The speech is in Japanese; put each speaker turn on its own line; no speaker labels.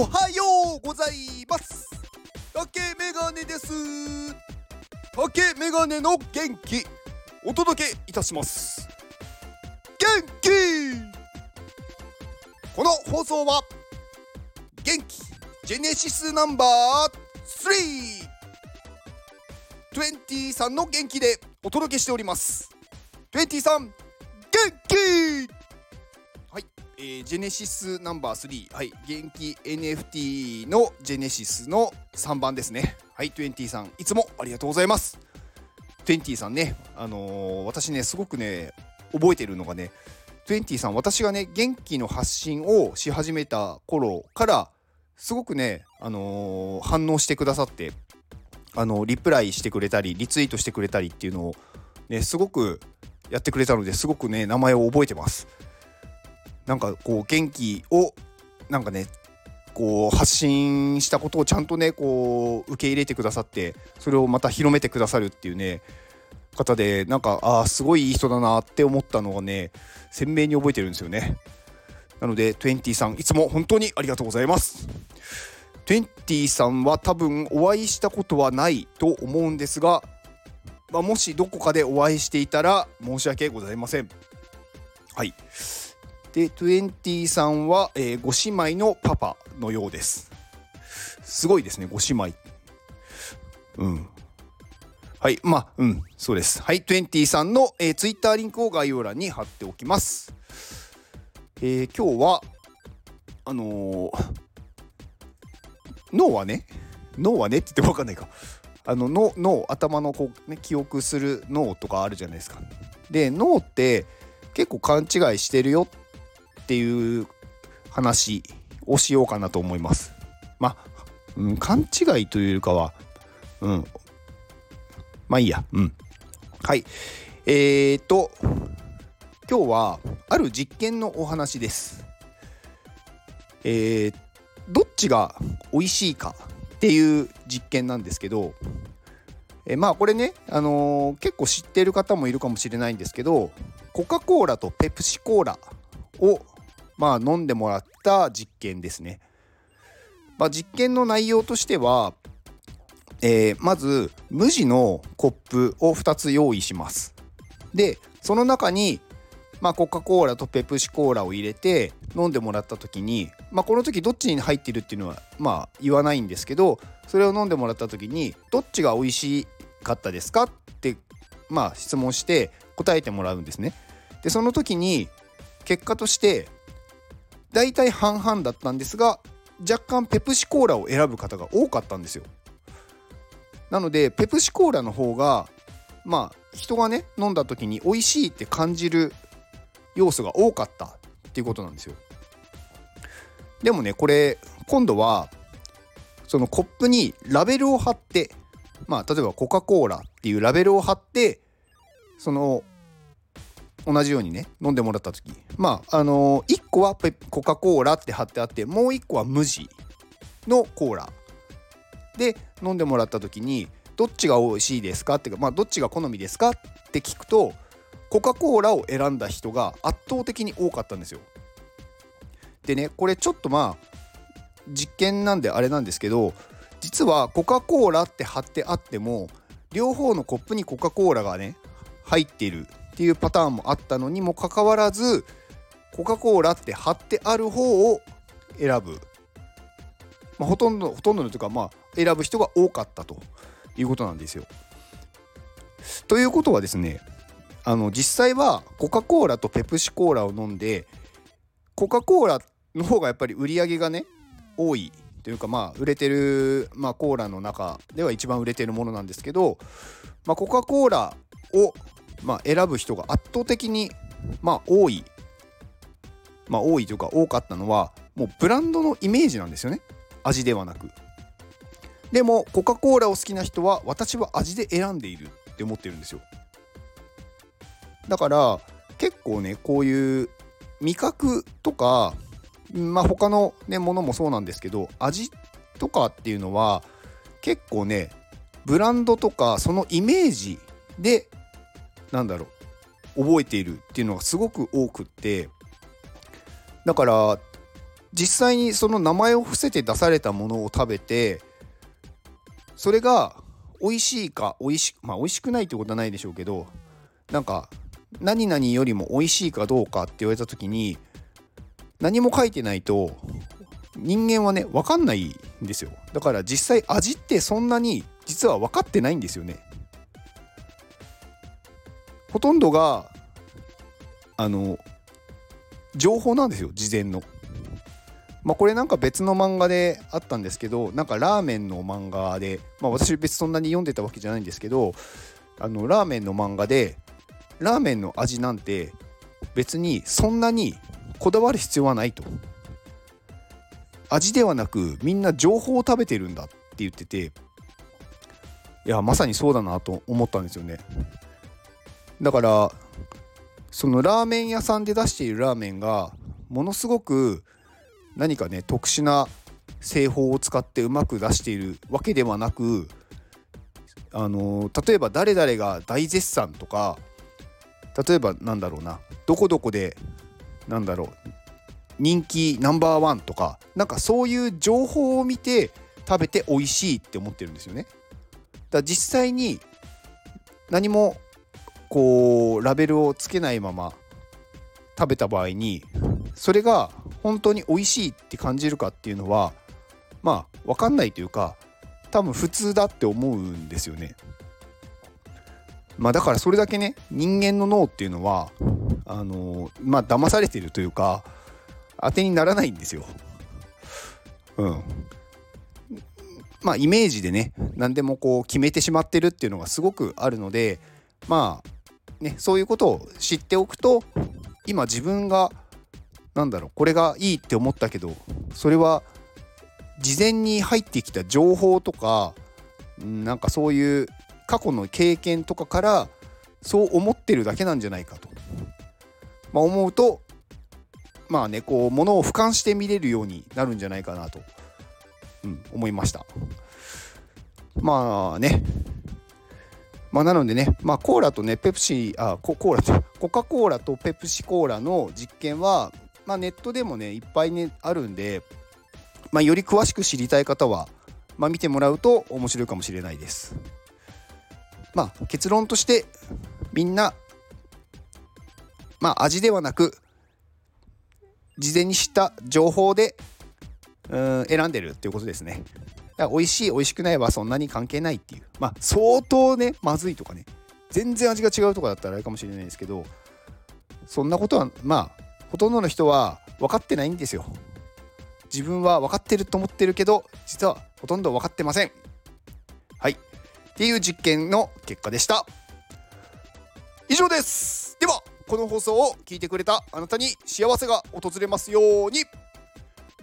おはようございます。竹メガネです。竹メガネの元気。お届けいたします。元気。この放送は元気。ジェネシスナンバー320さんの元気でお届けしております。20さん元気。えー、ジェネシスナンバー3、はい、元気 NFT のジェネシスの3番ですね。はい、20さん、いつもありがとうございます。20さんね、あのー、私ね、すごくね、覚えてるのがね、20さん、私がね、元気の発信をし始めた頃から、すごくね、あのー、反応してくださって、あのリプライしてくれたり、リツイートしてくれたりっていうのを、ね、すごくやってくれたので、すごくね、名前を覚えてます。なんかこう元気をなんかねこう発信したことをちゃんとねこう受け入れてくださってそれをまた広めてくださるっていうね方でなんかああすごいいい人だなって思ったのがね鮮明に覚えてるんですよね。なので20さんいつも本当にありがとうございます。20さんは多分お会いしたことはないと思うんですが、まあ、もしどこかでお会いしていたら申し訳ございません。はい。で20さんは、えー、ご姉妹のパパのようです。すごいですねご姉妹。うん。はいまあうんそうです。はい20さんの、えー、ツイッターリンクを概要欄に貼っておきます。えー、今日はあのー、脳はね脳はねって言っても分かんないか。あの脳脳頭のこう、ね、記憶する脳とかあるじゃないですか。で脳って結構勘違いしてるよっていう話をしようかなと思います。まあ、うん、勘違いというかは、うん。まあいいや。うん。はい。えーと、今日はある実験のお話です。えー、どっちが美味しいかっていう実験なんですけど、えまあこれね、あのー、結構知ってる方もいるかもしれないんですけどコカ・コーラとペプシコーラをまあ、飲んでもらった実験ですね。まあ、実験の内容としては、えー、まず無地のコップを2つ用意します。でその中に、まあ、コカ・コーラとペプシコーラを入れて飲んでもらった時に、まあ、この時どっちに入ってるっていうのはまあ言わないんですけどそれを飲んでもらった時にどっちが美味しかったですかってまあ質問して答えてもらうんですね。でその時に結果として大体半々だったんですが若干ペプシコーラを選ぶ方が多かったんですよ。なのでペプシコーラの方がまあ人がね飲んだ時に美味しいって感じる要素が多かったっていうことなんですよ。でもねこれ今度はそのコップにラベルを貼ってまあ例えばコカ・コーラっていうラベルを貼ってその同じようにね飲んでもらった時まああのー、1個はコカ・コーラって貼ってあってもう1個は無地のコーラで飲んでもらった時にどっちが美味しいですかっていうかまあどっちが好みですかって聞くとコカ・コーラを選んだ人が圧倒的に多かったんですよ。でねこれちょっとまあ実験なんであれなんですけど実はコカ・コーラって貼ってあっても両方のコップにコカ・コーラがね入っているっていうパターンもあったのにもかかわらずコカ・コーラって貼ってある方を選ぶ、まあ、ほとんどほとんどのというかまあ選ぶ人が多かったということなんですよ。ということはですねあの実際はコカ・コーラとペプシコーラを飲んでコカ・コーラの方がやっぱり売り上げがね多いというかまあ売れてる、まあ、コーラの中では一番売れてるものなんですけど、まあ、コカ・コーラをまあ、選ぶ人が圧倒的に、まあ、多い、まあ、多いというか多かったのはもうブランドのイメージなんですよね。味ではなく。でもコカ・コーラを好きな人は私は味で選んでいるって思ってるんですよ。だから結構ねこういう味覚とかまあ他のねものもそうなんですけど味とかっていうのは結構ねブランドとかそのイメージでなんだろう覚えているっていうのがすごく多くってだから実際にその名前を伏せて出されたものを食べてそれが美味しいか美味しまあ美味しくないってことはないでしょうけどなんか何々よりも美味しいかどうかって言われた時に何も書いてないと人間はね分かんないんですよ。だから実際味ってそんなに実は分かってないんですよね。ほとんどがあの情報なんですよ事前の。まあこれなんか別の漫画であったんですけどなんかラーメンの漫画でまあ私別そんなに読んでたわけじゃないんですけどあのラーメンの漫画でラーメンの味なんて別にそんなにこだわる必要はないと。味ではなくみんな情報を食べてるんだって言ってていやまさにそうだなと思ったんですよね。だからそのラーメン屋さんで出しているラーメンがものすごく何かね特殊な製法を使ってうまく出しているわけではなくあの例えば誰々が大絶賛とか例えばなんだろうなどこどこでなんだろう人気ナンバーワンとかなんかそういう情報を見て食べて美味しいって思ってるんですよね。だ実際に何もこうラベルをつけないまま食べた場合にそれが本当に美味しいって感じるかっていうのはまあ分かんないというか多分普通だって思うんですよね。まあだからそれだけね人間の脳っていうのはあのまあ騙されてるというか当てにならないんですよ。うん。まあイメージでね何でもこう決めてしまってるっていうのがすごくあるのでまあねそういうことを知っておくと今自分がなんだろうこれがいいって思ったけどそれは事前に入ってきた情報とかなんかそういう過去の経験とかからそう思ってるだけなんじゃないかと、まあ、思うとまあねこうものを俯瞰して見れるようになるんじゃないかなと、うん、思いました。まあね。まあ、なのでね、まあ、コーラとね、ペプシあココーラと、コカ・コーラとペプシコーラの実験は、まあ、ネットでもね、いっぱいね、あるんで、まあ、より詳しく知りたい方は、まあ、見てもらうと面白いかもしれないです。まあ、結論として、みんな、まあ、味ではなく、事前に知った情報でうん選んでるっていうことですね。だから美味しい美味しくないはそんなに関係ないっていう。まあ相当ねまずいとかね。全然味が違うとかだったらあれかもしれないですけどそんなことはまあほとんどの人は分かってないんですよ。自分は分かってると思ってるけど実はほとんど分かってません。はい。っていう実験の結果でした。以上です。ではこの放送を聞いてくれたあなたに幸せが訪れますように。